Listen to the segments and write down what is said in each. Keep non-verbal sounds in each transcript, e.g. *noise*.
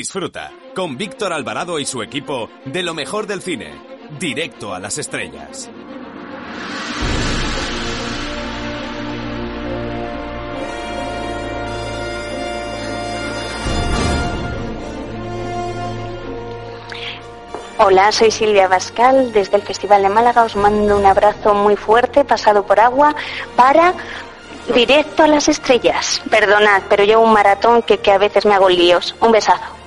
Disfruta con Víctor Alvarado y su equipo de lo mejor del cine, directo a las estrellas. Hola, soy Silvia Bascal. Desde el Festival de Málaga os mando un abrazo muy fuerte, pasado por agua, para directo a las estrellas. Perdonad, pero llevo un maratón que, que a veces me hago líos. Un besazo.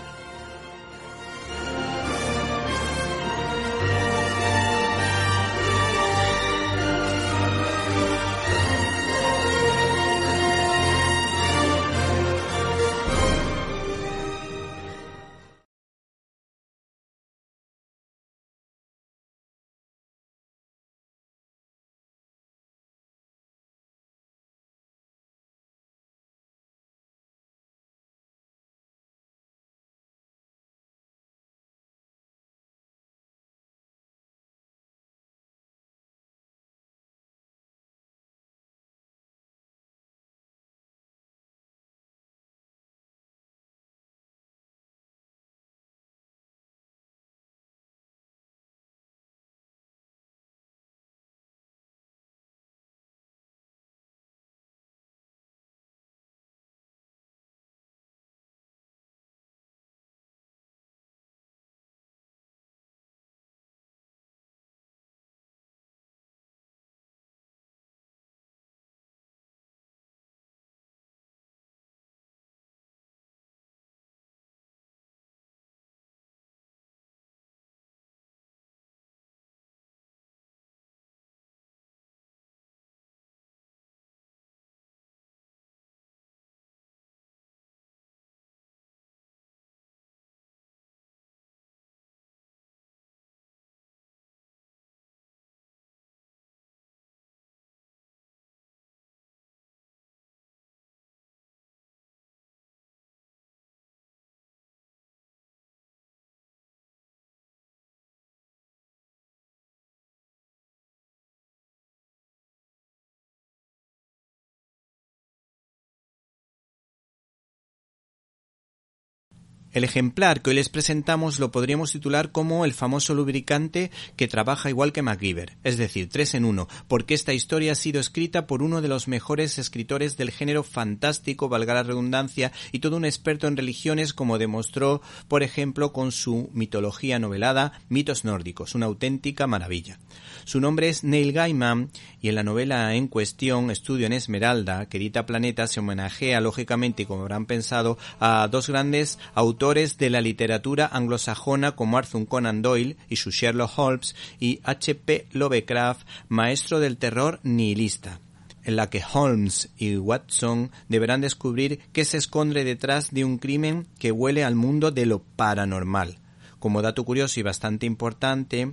El ejemplar que hoy les presentamos lo podríamos titular como el famoso lubricante que trabaja igual que MacGyver, es decir, tres en uno, porque esta historia ha sido escrita por uno de los mejores escritores del género fantástico, valga la redundancia, y todo un experto en religiones como demostró, por ejemplo, con su mitología novelada Mitos nórdicos, una auténtica maravilla. Su nombre es Neil Gaiman y en la novela en cuestión, Estudio en Esmeralda, que edita Planeta, se homenajea lógicamente, como habrán pensado, a dos grandes autores de la literatura anglosajona como Arthur Conan Doyle y su Sherlock Holmes y H.P. Lovecraft, maestro del terror nihilista en la que Holmes y Watson deberán descubrir qué se esconde detrás de un crimen que huele al mundo de lo paranormal. Como dato curioso y bastante importante,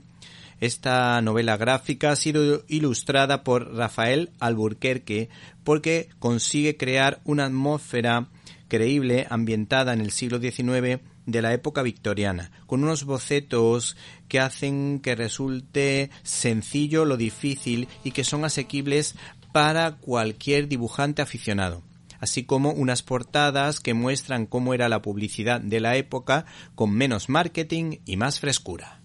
esta novela gráfica ha sido ilustrada por Rafael Alburquerque porque consigue crear una atmósfera creíble ambientada en el siglo XIX de la época victoriana, con unos bocetos que hacen que resulte sencillo lo difícil y que son asequibles para cualquier dibujante aficionado así como unas portadas que muestran cómo era la publicidad de la época con menos marketing y más frescura.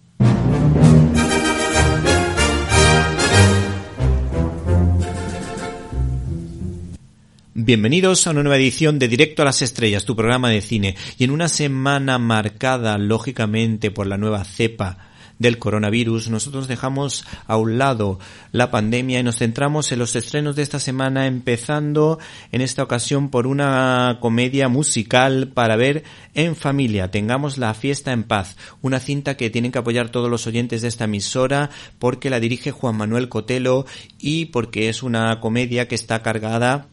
Bienvenidos a una nueva edición de Directo a las Estrellas, tu programa de cine. Y en una semana marcada, lógicamente, por la nueva cepa del coronavirus, nosotros dejamos a un lado la pandemia y nos centramos en los estrenos de esta semana, empezando en esta ocasión por una comedia musical para ver en familia. Tengamos la fiesta en paz, una cinta que tienen que apoyar todos los oyentes de esta emisora porque la dirige Juan Manuel Cotelo y porque es una comedia que está cargada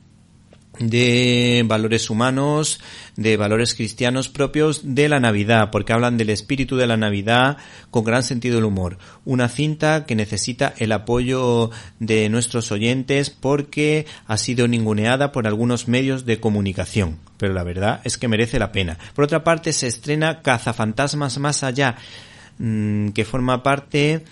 de valores humanos, de valores cristianos propios de la Navidad, porque hablan del espíritu de la Navidad con gran sentido del humor. Una cinta que necesita el apoyo de nuestros oyentes porque ha sido ninguneada por algunos medios de comunicación, pero la verdad es que merece la pena. Por otra parte, se estrena Cazafantasmas más allá, mm, que forma parte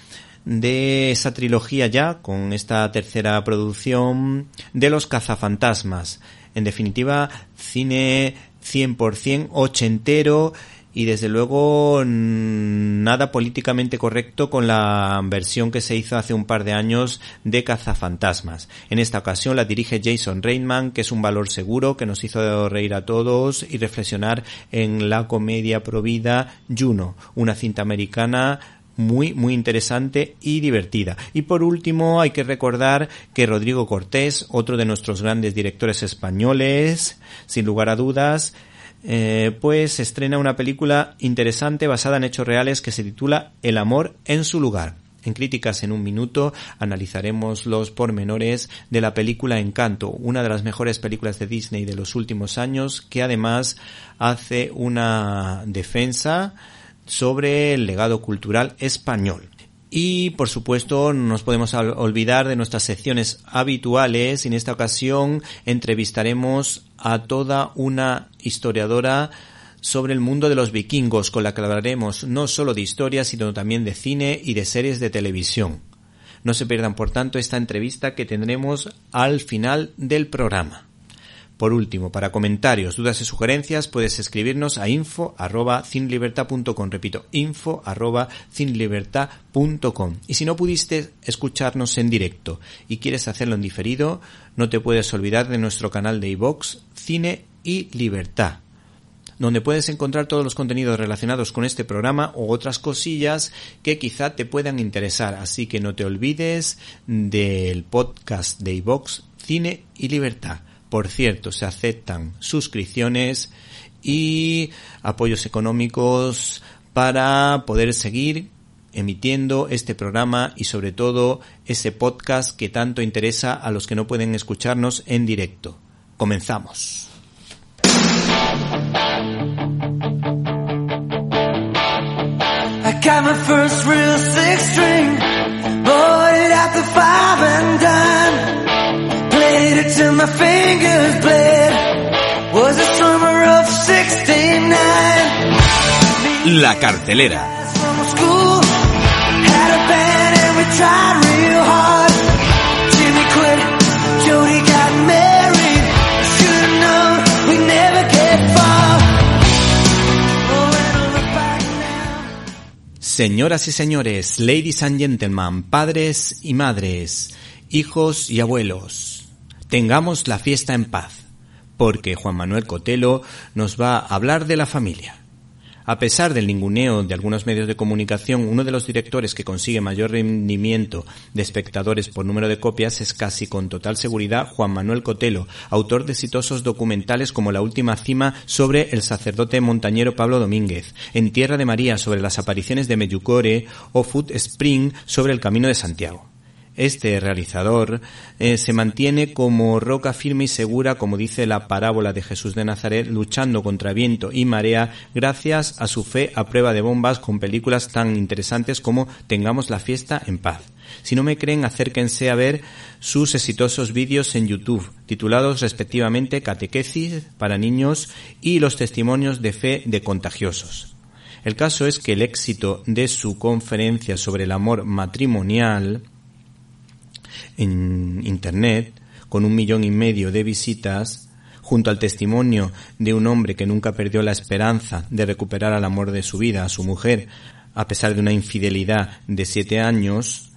de esa trilogía ya, con esta tercera producción de los cazafantasmas. En definitiva, cine 100% ochentero y desde luego nada políticamente correcto con la versión que se hizo hace un par de años de Cazafantasmas. En esta ocasión la dirige Jason Reitman, que es un valor seguro que nos hizo reír a todos y reflexionar en la comedia provida Juno, una cinta americana muy, muy interesante y divertida. Y por último, hay que recordar que Rodrigo Cortés, otro de nuestros grandes directores españoles, sin lugar a dudas, eh, pues estrena una película interesante basada en hechos reales que se titula El amor en su lugar. En Críticas en un Minuto analizaremos los pormenores de la película Encanto, una de las mejores películas de Disney de los últimos años, que además hace una defensa sobre el legado cultural español. Y por supuesto no nos podemos olvidar de nuestras secciones habituales. En esta ocasión entrevistaremos a toda una historiadora sobre el mundo de los vikingos, con la que hablaremos no solo de historia, sino también de cine y de series de televisión. No se pierdan, por tanto, esta entrevista que tendremos al final del programa. Por último, para comentarios, dudas y sugerencias puedes escribirnos a info arroba Repito, info arroba Y si no pudiste escucharnos en directo y quieres hacerlo en diferido, no te puedes olvidar de nuestro canal de iVox Cine y Libertad donde puedes encontrar todos los contenidos relacionados con este programa o otras cosillas que quizá te puedan interesar. Así que no te olvides del podcast de iVox Cine y Libertad. Por cierto, se aceptan suscripciones y apoyos económicos para poder seguir emitiendo este programa y sobre todo ese podcast que tanto interesa a los que no pueden escucharnos en directo. Comenzamos. Fingers bled. Was the summer of 69. La cartelera. Señoras y señores, ladies and gentlemen, padres y madres, hijos y abuelos, Tengamos la fiesta en paz, porque Juan Manuel Cotelo nos va a hablar de la familia. A pesar del ninguneo de algunos medios de comunicación, uno de los directores que consigue mayor rendimiento de espectadores por número de copias es casi con total seguridad Juan Manuel Cotelo, autor de exitosos documentales como La Última Cima sobre el sacerdote montañero Pablo Domínguez, En Tierra de María sobre las apariciones de Meyucore o Foot Spring sobre el Camino de Santiago. Este realizador eh, se mantiene como roca firme y segura, como dice la parábola de Jesús de Nazaret, luchando contra viento y marea gracias a su fe a prueba de bombas con películas tan interesantes como Tengamos la fiesta en paz. Si no me creen, acérquense a ver sus exitosos vídeos en YouTube, titulados respectivamente Catequesis para niños y los testimonios de fe de contagiosos. El caso es que el éxito de su conferencia sobre el amor matrimonial en Internet, con un millón y medio de visitas, junto al testimonio de un hombre que nunca perdió la esperanza de recuperar al amor de su vida, a su mujer, a pesar de una infidelidad de siete años,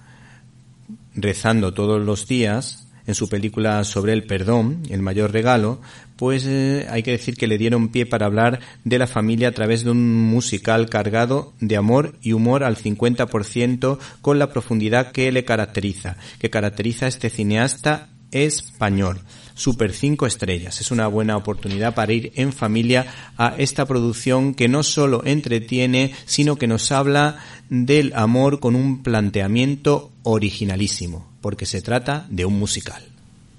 rezando todos los días, en su película sobre el perdón, el mayor regalo, pues eh, hay que decir que le dieron pie para hablar de la familia a través de un musical cargado de amor y humor al 50% con la profundidad que le caracteriza, que caracteriza a este cineasta español. Super 5 estrellas. Es una buena oportunidad para ir en familia a esta producción que no solo entretiene, sino que nos habla del amor con un planteamiento originalísimo, porque se trata de un musical.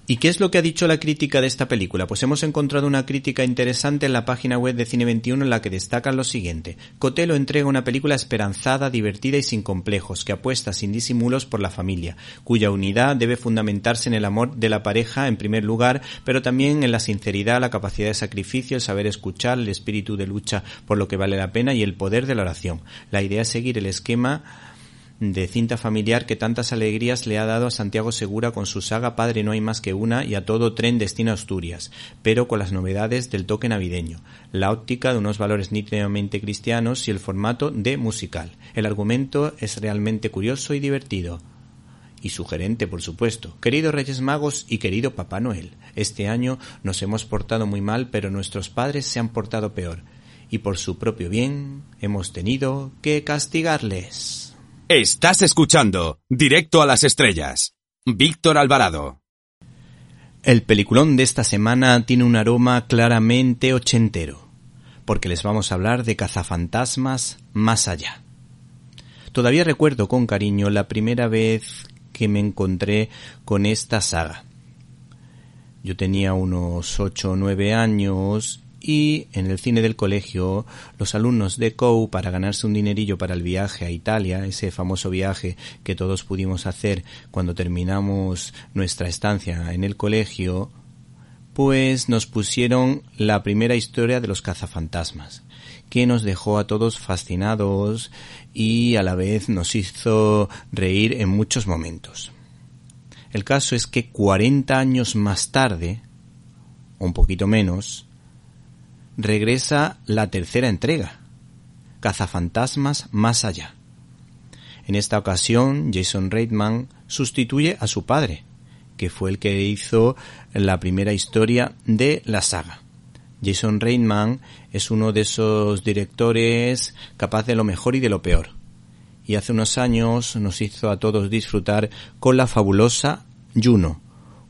¿Y qué es lo que ha dicho la crítica de esta película? Pues hemos encontrado una crítica interesante en la página web de Cine 21 en la que destacan lo siguiente. Cotelo entrega una película esperanzada, divertida y sin complejos, que apuesta sin disimulos por la familia, cuya unidad debe fundamentarse en el amor de la pareja en primer lugar, pero también en la sinceridad, la capacidad de sacrificio, el saber escuchar, el espíritu de lucha por lo que vale la pena y el poder de la oración. La idea es seguir el esquema de cinta familiar que tantas alegrías le ha dado a Santiago Segura con su saga Padre no hay más que una y a todo tren destino Asturias, pero con las novedades del toque navideño, la óptica de unos valores nítidamente cristianos y el formato de musical. El argumento es realmente curioso y divertido. Y sugerente, por supuesto. Queridos Reyes Magos y querido Papá Noel, este año nos hemos portado muy mal, pero nuestros padres se han portado peor. Y por su propio bien hemos tenido que castigarles. Estás escuchando Directo a las Estrellas. Víctor Alvarado. El peliculón de esta semana tiene un aroma claramente ochentero, porque les vamos a hablar de cazafantasmas más allá. Todavía recuerdo con cariño la primera vez que me encontré con esta saga. Yo tenía unos ocho o nueve años y en el cine del colegio los alumnos de COU para ganarse un dinerillo para el viaje a Italia, ese famoso viaje que todos pudimos hacer cuando terminamos nuestra estancia en el colegio, pues nos pusieron la primera historia de los cazafantasmas, que nos dejó a todos fascinados y a la vez nos hizo reír en muchos momentos. El caso es que 40 años más tarde, un poquito menos, regresa la tercera entrega, Cazafantasmas más allá. En esta ocasión, Jason Reitman sustituye a su padre, que fue el que hizo la primera historia de la saga. Jason Reitman es uno de esos directores capaz de lo mejor y de lo peor. Y hace unos años nos hizo a todos disfrutar con la fabulosa Juno,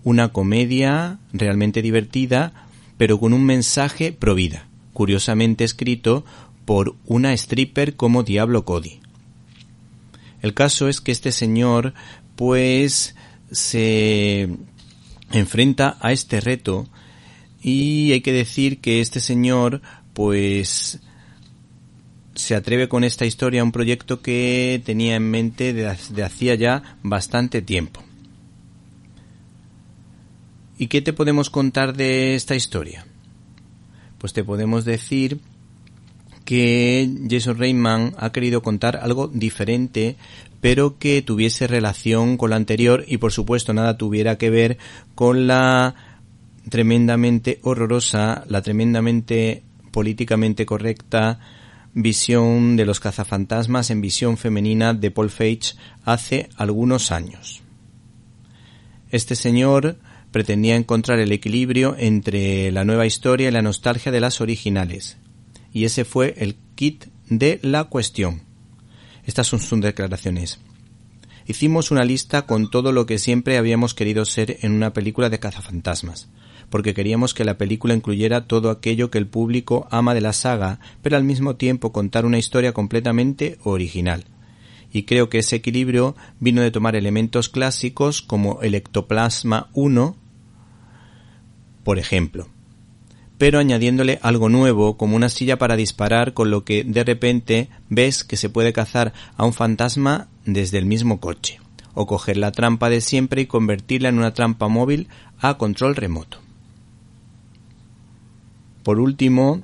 una comedia realmente divertida pero con un mensaje pro vida, curiosamente escrito por una stripper como Diablo Cody. El caso es que este señor, pues, se enfrenta a este reto y hay que decir que este señor, pues, se atreve con esta historia a un proyecto que tenía en mente de, hacía ya bastante tiempo. ¿Y qué te podemos contar de esta historia? Pues te podemos decir que Jason Reitman ha querido contar algo diferente, pero que tuviese relación con la anterior y por supuesto nada tuviera que ver con la tremendamente horrorosa, la tremendamente políticamente correcta visión de los cazafantasmas en visión femenina de Paul Feig hace algunos años. Este señor pretendía encontrar el equilibrio entre la nueva historia y la nostalgia de las originales. Y ese fue el kit de la cuestión. Estas son sus declaraciones. Hicimos una lista con todo lo que siempre habíamos querido ser en una película de cazafantasmas, porque queríamos que la película incluyera todo aquello que el público ama de la saga, pero al mismo tiempo contar una historia completamente original y creo que ese equilibrio vino de tomar elementos clásicos como el ectoplasma 1 por ejemplo, pero añadiéndole algo nuevo como una silla para disparar con lo que de repente ves que se puede cazar a un fantasma desde el mismo coche, o coger la trampa de siempre y convertirla en una trampa móvil a control remoto. Por último,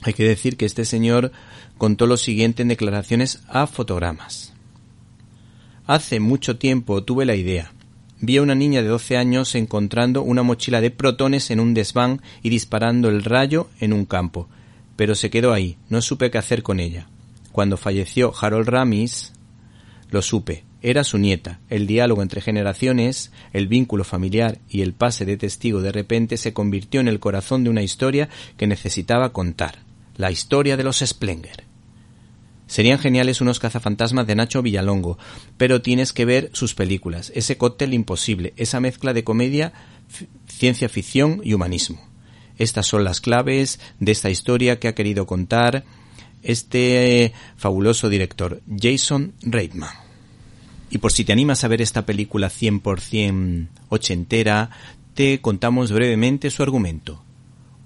hay que decir que este señor contó lo siguiente en declaraciones a fotogramas. Hace mucho tiempo tuve la idea, vi a una niña de 12 años encontrando una mochila de protones en un desván y disparando el rayo en un campo, pero se quedó ahí, no supe qué hacer con ella. Cuando falleció Harold Ramis, lo supe, era su nieta. El diálogo entre generaciones, el vínculo familiar y el pase de testigo de repente se convirtió en el corazón de una historia que necesitaba contar, la historia de los Splenger. Serían geniales unos cazafantasmas de Nacho Villalongo, pero tienes que ver sus películas, ese cóctel imposible, esa mezcla de comedia, ciencia ficción y humanismo. Estas son las claves de esta historia que ha querido contar este fabuloso director, Jason Reitman. Y por si te animas a ver esta película 100% ochentera, te contamos brevemente su argumento.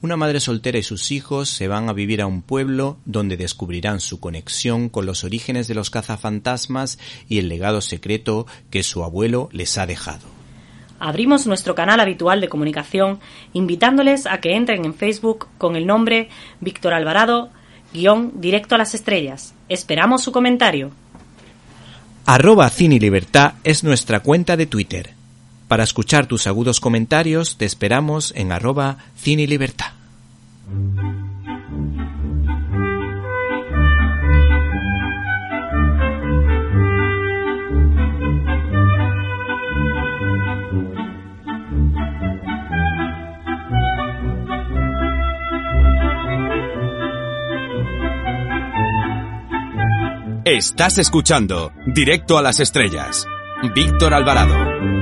Una madre soltera y sus hijos se van a vivir a un pueblo donde descubrirán su conexión con los orígenes de los cazafantasmas y el legado secreto que su abuelo les ha dejado. Abrimos nuestro canal habitual de comunicación invitándoles a que entren en Facebook con el nombre Víctor Alvarado, guion directo a las estrellas. Esperamos su comentario. Arroba Cine Libertad es nuestra cuenta de Twitter. Para escuchar tus agudos comentarios te esperamos en arroba Cine Libertad. Estás escuchando Directo a las Estrellas. Víctor Alvarado.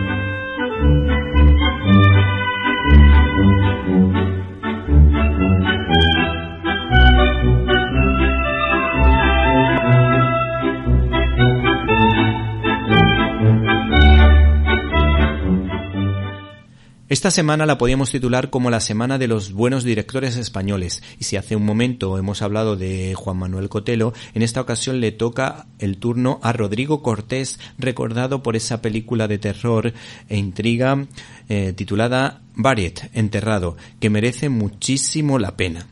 Esta semana la podíamos titular como la Semana de los Buenos Directores Españoles, y si hace un momento hemos hablado de Juan Manuel Cotelo, en esta ocasión le toca el turno a Rodrigo Cortés, recordado por esa película de terror e intriga eh, titulada Bariet, Enterrado, que merece muchísimo la pena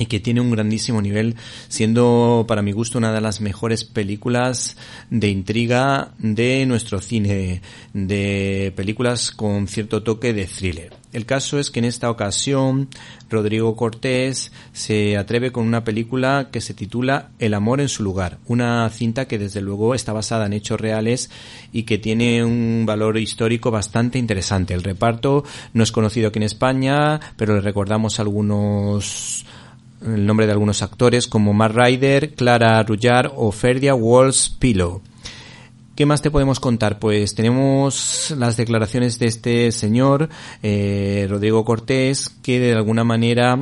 y que tiene un grandísimo nivel, siendo para mi gusto una de las mejores películas de intriga de nuestro cine, de películas con cierto toque de thriller. El caso es que en esta ocasión Rodrigo Cortés se atreve con una película que se titula El amor en su lugar, una cinta que desde luego está basada en hechos reales y que tiene un valor histórico bastante interesante. El reparto no es conocido aquí en España, pero le recordamos algunos el nombre de algunos actores como Matt Ryder, Clara Rullar o Ferdia Walls Pillow. ¿Qué más te podemos contar? Pues tenemos las declaraciones de este señor, eh, Rodrigo Cortés, que de alguna manera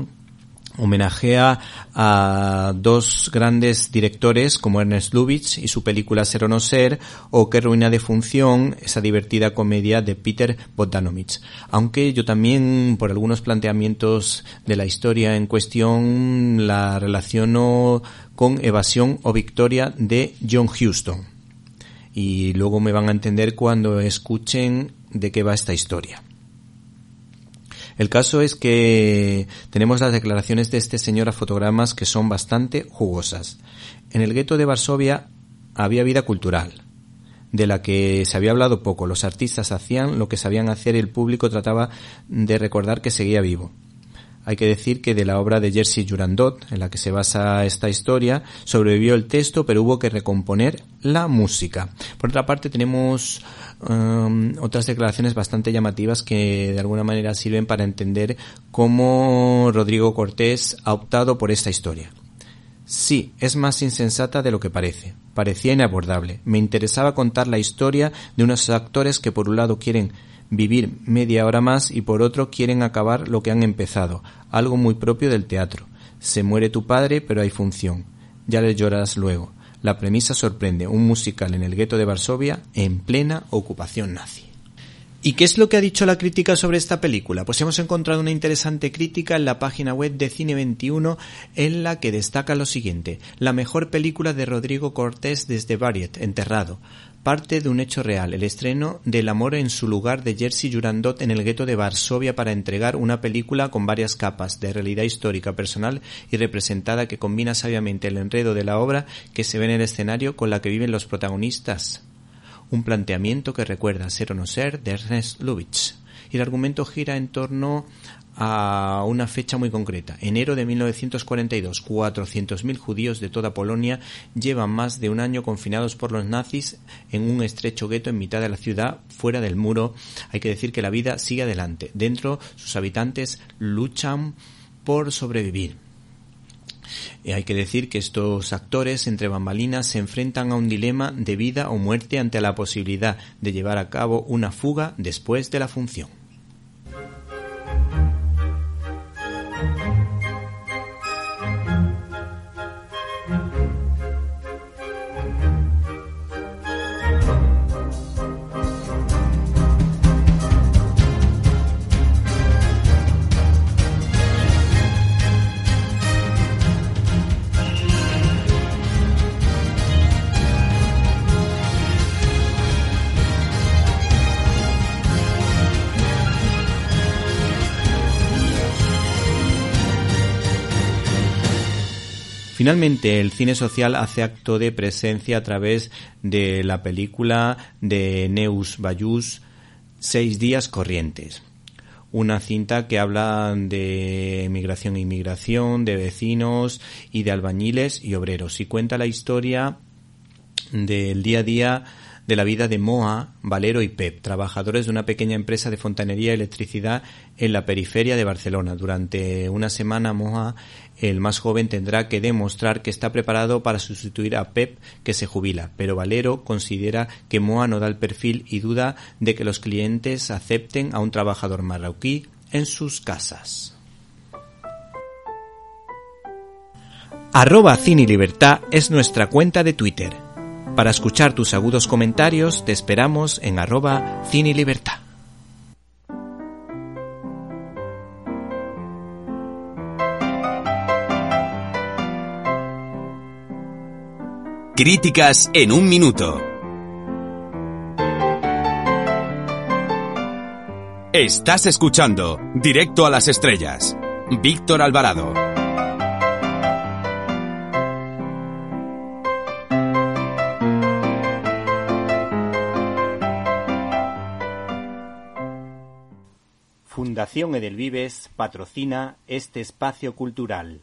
homenajea a dos grandes directores como Ernest Lubitsch y su película Ser o no ser o Qué ruina de función, esa divertida comedia de Peter Bogdanovich. Aunque yo también por algunos planteamientos de la historia en cuestión la relaciono con Evasión o Victoria de John Huston. Y luego me van a entender cuando escuchen de qué va esta historia. El caso es que tenemos las declaraciones de este señor a fotogramas que son bastante jugosas. En el gueto de Varsovia había vida cultural, de la que se había hablado poco. Los artistas hacían lo que sabían hacer y el público trataba de recordar que seguía vivo. Hay que decir que de la obra de Jerzy Jurandot, en la que se basa esta historia, sobrevivió el texto, pero hubo que recomponer la música. Por otra parte, tenemos um, otras declaraciones bastante llamativas que de alguna manera sirven para entender cómo Rodrigo Cortés ha optado por esta historia. Sí, es más insensata de lo que parece. Parecía inabordable. Me interesaba contar la historia de unos actores que por un lado quieren vivir media hora más y por otro quieren acabar lo que han empezado, algo muy propio del teatro. Se muere tu padre, pero hay función. Ya le lloras luego. La premisa sorprende, un musical en el gueto de Varsovia en plena ocupación nazi. ¿Y qué es lo que ha dicho la crítica sobre esta película? Pues hemos encontrado una interesante crítica en la página web de Cine21 en la que destaca lo siguiente. La mejor película de Rodrigo Cortés desde Variet, Enterrado parte de un hecho real, el estreno del Amor en su lugar de Jerzy Jurandot en el gueto de Varsovia para entregar una película con varias capas de realidad histórica personal y representada que combina sabiamente el enredo de la obra que se ve en el escenario con la que viven los protagonistas. Un planteamiento que recuerda Ser o no ser de Ernest Lubitsch. Y el argumento gira en torno a una fecha muy concreta. Enero de 1942, 400.000 judíos de toda Polonia llevan más de un año confinados por los nazis en un estrecho gueto en mitad de la ciudad, fuera del muro. Hay que decir que la vida sigue adelante. Dentro, sus habitantes luchan por sobrevivir. Y hay que decir que estos actores entre bambalinas se enfrentan a un dilema de vida o muerte ante la posibilidad de llevar a cabo una fuga después de la función. Finalmente, el cine social hace acto de presencia a través de la película de Neus Bayús, Seis días corrientes. Una cinta que habla de emigración e inmigración, de vecinos y de albañiles y obreros. Y cuenta la historia del día a día de la vida de Moa, Valero y Pep, trabajadores de una pequeña empresa de fontanería y electricidad en la periferia de Barcelona. Durante una semana Moa, el más joven, tendrá que demostrar que está preparado para sustituir a Pep, que se jubila, pero Valero considera que Moa no da el perfil y duda de que los clientes acepten a un trabajador marroquí en sus casas. Arroba Cine Libertad es nuestra cuenta de Twitter. Para escuchar tus agudos comentarios te esperamos en arroba Cine Libertad. Críticas en un minuto. Estás escuchando Directo a las Estrellas. Víctor Alvarado. Fundación Edelvives patrocina este espacio cultural.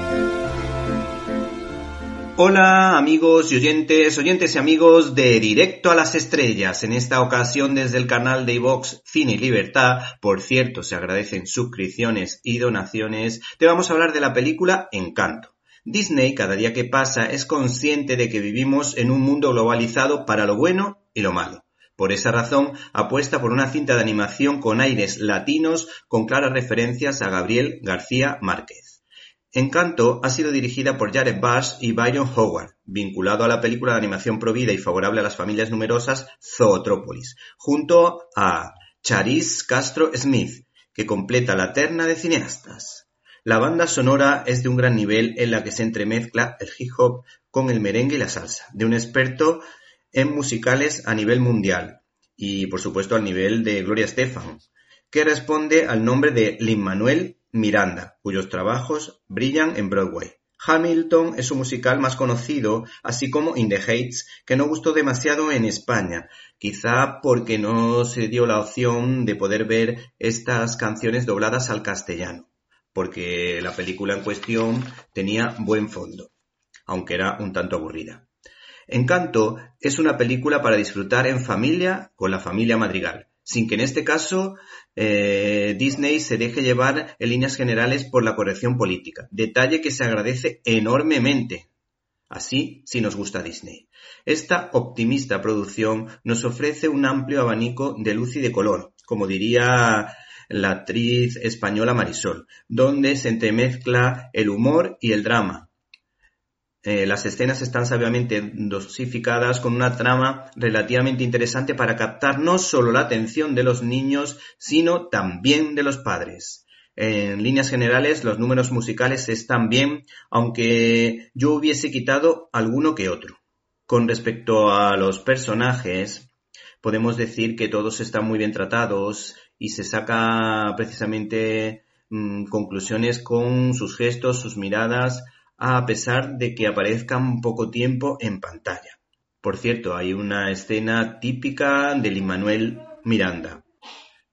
Hola amigos y oyentes, oyentes y amigos de Directo a las Estrellas, en esta ocasión desde el canal de iVox Cine y Libertad, por cierto se agradecen suscripciones y donaciones, te vamos a hablar de la película Encanto. Disney cada día que pasa es consciente de que vivimos en un mundo globalizado para lo bueno y lo malo. Por esa razón, apuesta por una cinta de animación con aires latinos con claras referencias a Gabriel García Márquez. Encanto ha sido dirigida por Jared Bush y Byron Howard, vinculado a la película de animación provida y favorable a las familias numerosas Zootrópolis, junto a Charis Castro Smith, que completa la terna de cineastas. La banda sonora es de un gran nivel en la que se entremezcla el hip hop con el merengue y la salsa, de un experto en musicales a nivel mundial y por supuesto al nivel de Gloria Estefan, que responde al nombre de Lin-Manuel Miranda, cuyos trabajos brillan en Broadway. Hamilton es su musical más conocido, así como In the Heights, que no gustó demasiado en España, quizá porque no se dio la opción de poder ver estas canciones dobladas al castellano, porque la película en cuestión tenía buen fondo, aunque era un tanto aburrida. Encanto es una película para disfrutar en familia con la familia Madrigal, sin que en este caso eh, Disney se deje llevar en líneas generales por la corrección política, detalle que se agradece enormemente. Así si nos gusta Disney. Esta optimista producción nos ofrece un amplio abanico de luz y de color, como diría la actriz española Marisol, donde se entremezcla el humor y el drama, eh, las escenas están sabiamente dosificadas con una trama relativamente interesante para captar no solo la atención de los niños, sino también de los padres. En líneas generales, los números musicales están bien, aunque yo hubiese quitado alguno que otro. Con respecto a los personajes, podemos decir que todos están muy bien tratados y se saca precisamente mm, conclusiones con sus gestos, sus miradas, a pesar de que aparezcan poco tiempo en pantalla. Por cierto, hay una escena típica de Lin-Manuel Miranda,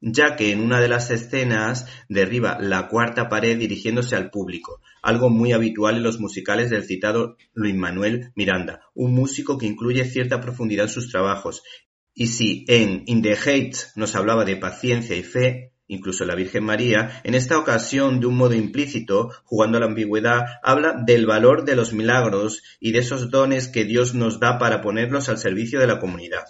ya que en una de las escenas derriba la cuarta pared dirigiéndose al público, algo muy habitual en los musicales del citado Luis Manuel Miranda, un músico que incluye cierta profundidad en sus trabajos. Y si en In the Heights nos hablaba de paciencia y fe, incluso la Virgen María, en esta ocasión de un modo implícito, jugando a la ambigüedad, habla del valor de los milagros y de esos dones que Dios nos da para ponerlos al servicio de la comunidad.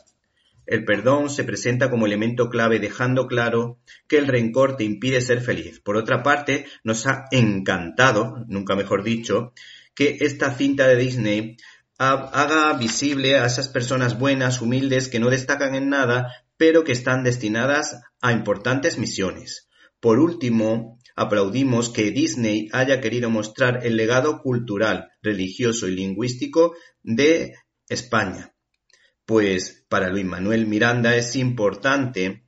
El perdón se presenta como elemento clave dejando claro que el rencor te impide ser feliz. Por otra parte, nos ha encantado, nunca mejor dicho, que esta cinta de Disney haga visible a esas personas buenas, humildes, que no destacan en nada, pero que están destinadas a importantes misiones. Por último, aplaudimos que Disney haya querido mostrar el legado cultural, religioso y lingüístico de España. Pues para Luis Manuel Miranda es importante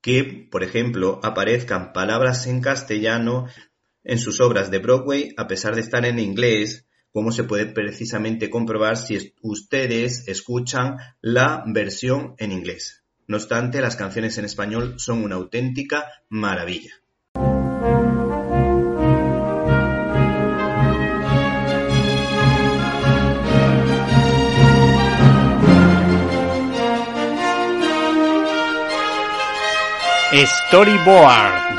que, por ejemplo, aparezcan palabras en castellano en sus obras de Broadway a pesar de estar en inglés, como se puede precisamente comprobar si ustedes escuchan la versión en inglés. No obstante, las canciones en español son una auténtica maravilla. Storyboard.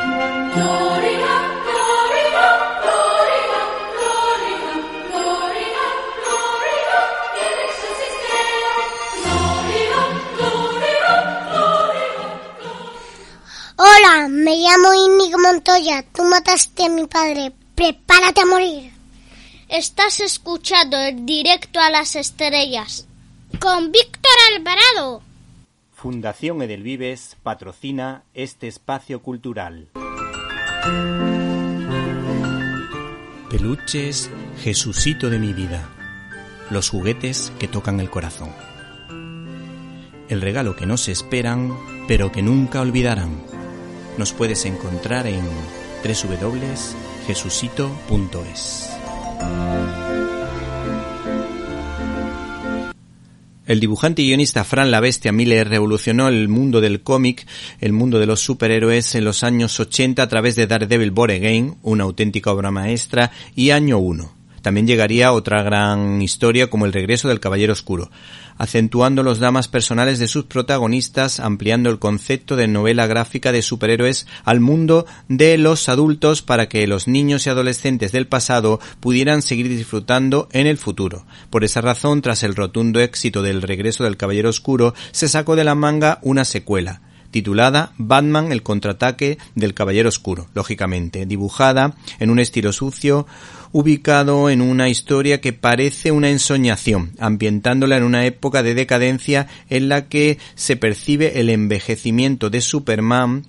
Me llamo Inigo Montoya. Tú mataste a mi padre. Prepárate a morir. Estás escuchando el directo a las estrellas con Víctor Alvarado. Fundación Edelvives patrocina este espacio cultural. Peluches, Jesucito de mi vida. Los juguetes que tocan el corazón. El regalo que no se esperan, pero que nunca olvidarán. Nos puedes encontrar en www.jesucito.es. El dibujante y guionista Fran La Bestia Miller revolucionó el mundo del cómic, el mundo de los superhéroes en los años 80 a través de Daredevil Born Again, una auténtica obra maestra, y Año 1. También llegaría otra gran historia como El regreso del Caballero Oscuro acentuando los dramas personales de sus protagonistas, ampliando el concepto de novela gráfica de superhéroes al mundo de los adultos para que los niños y adolescentes del pasado pudieran seguir disfrutando en el futuro. Por esa razón, tras el rotundo éxito del regreso del Caballero Oscuro, se sacó de la manga una secuela titulada Batman el contraataque del Caballero Oscuro, lógicamente, dibujada en un estilo sucio, ubicado en una historia que parece una ensoñación, ambientándola en una época de decadencia en la que se percibe el envejecimiento de Superman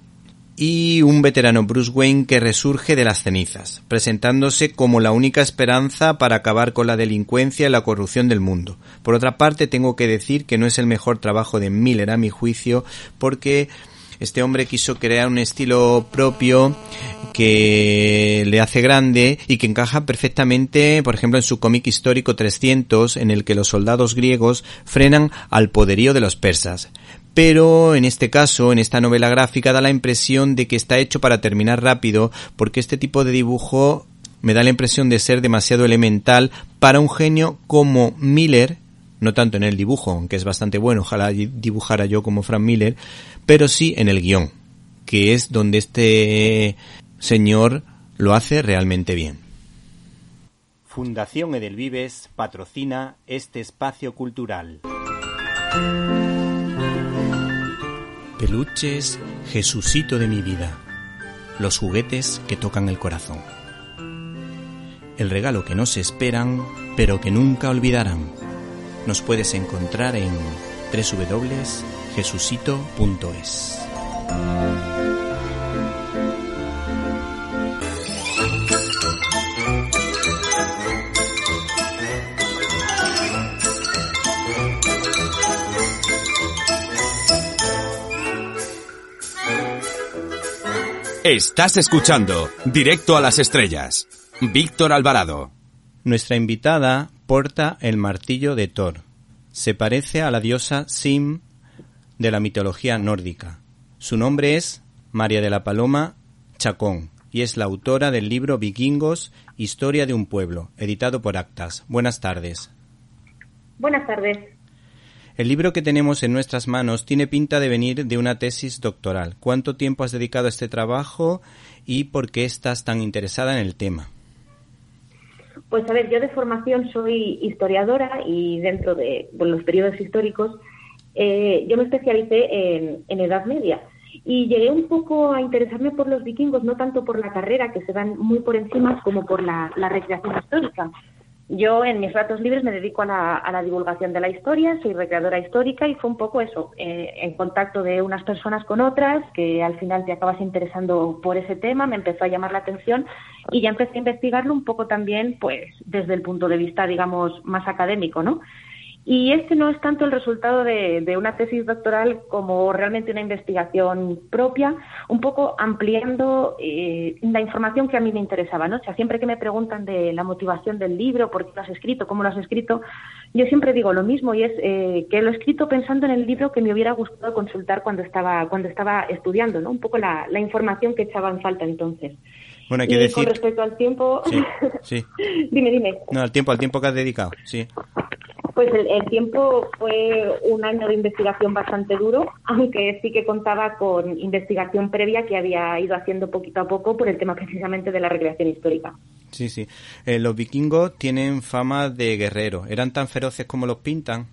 y un veterano Bruce Wayne que resurge de las cenizas, presentándose como la única esperanza para acabar con la delincuencia y la corrupción del mundo. Por otra parte, tengo que decir que no es el mejor trabajo de Miller a mi juicio, porque este hombre quiso crear un estilo propio que le hace grande y que encaja perfectamente, por ejemplo, en su cómic histórico 300, en el que los soldados griegos frenan al poderío de los persas. Pero en este caso, en esta novela gráfica, da la impresión de que está hecho para terminar rápido, porque este tipo de dibujo me da la impresión de ser demasiado elemental para un genio como Miller, no tanto en el dibujo, aunque es bastante bueno, ojalá dibujara yo como Frank Miller, pero sí en el guion, que es donde este señor lo hace realmente bien. Fundación Edelvives patrocina este espacio cultural. Peluches, Jesucito de mi vida. Los juguetes que tocan el corazón. El regalo que no se esperan, pero que nunca olvidarán. Nos puedes encontrar en www.jesucito.es. Estás escuchando Directo a las Estrellas. Víctor Alvarado. Nuestra invitada porta el martillo de Thor. Se parece a la diosa Sim de la mitología nórdica. Su nombre es María de la Paloma Chacón y es la autora del libro Vikingos, Historia de un pueblo, editado por Actas. Buenas tardes. Buenas tardes. El libro que tenemos en nuestras manos tiene pinta de venir de una tesis doctoral. ¿Cuánto tiempo has dedicado a este trabajo y por qué estás tan interesada en el tema? Pues a ver, yo de formación soy historiadora y dentro de los periodos históricos eh, yo me especialicé en, Edad Media y llegué un poco a interesarme por los vikingos, no tanto por la carrera, que se dan muy por encima, como por la recreación histórica Yo en mis ratos libres me dedico a la, divulgación de la historia, soy recreadora histórica y fue un poco eso, eh, en contacto de unas personas con otras, que al final te acabas interesando por ese tema, me empezó a llamar la atención y ya empecé a investigarlo un poco también, pues desde el punto de vista, digamos, más académico, ¿no? Y este no es tanto el resultado de, una tesis doctoral como realmente una investigación propia, un poco ampliando eh, la información que a mí me interesaba. ¿no? O sea, siempre que me preguntan de la motivación del libro, por qué lo has escrito, cómo lo has escrito, yo siempre digo lo mismo y es eh, que lo he escrito pensando en el libro que me hubiera gustado consultar cuando estaba, cuando estaba estudiando, ¿no? un poco la, información que echaba en falta entonces. Bueno, hay que decir... con respecto al tiempo... Sí, *laughs* sí. dime, dime. No, al tiempo, al tiempo que has dedicado, sí. Pues el, tiempo fue un año de investigación bastante duro, aunque sí que contaba con investigación previa que había ido haciendo poquito a poco por el tema precisamente de la recreación histórica. Sí, sí. Eh, los vikingos tienen fama de guerreros. ¿Eran tan feroces como los pintan?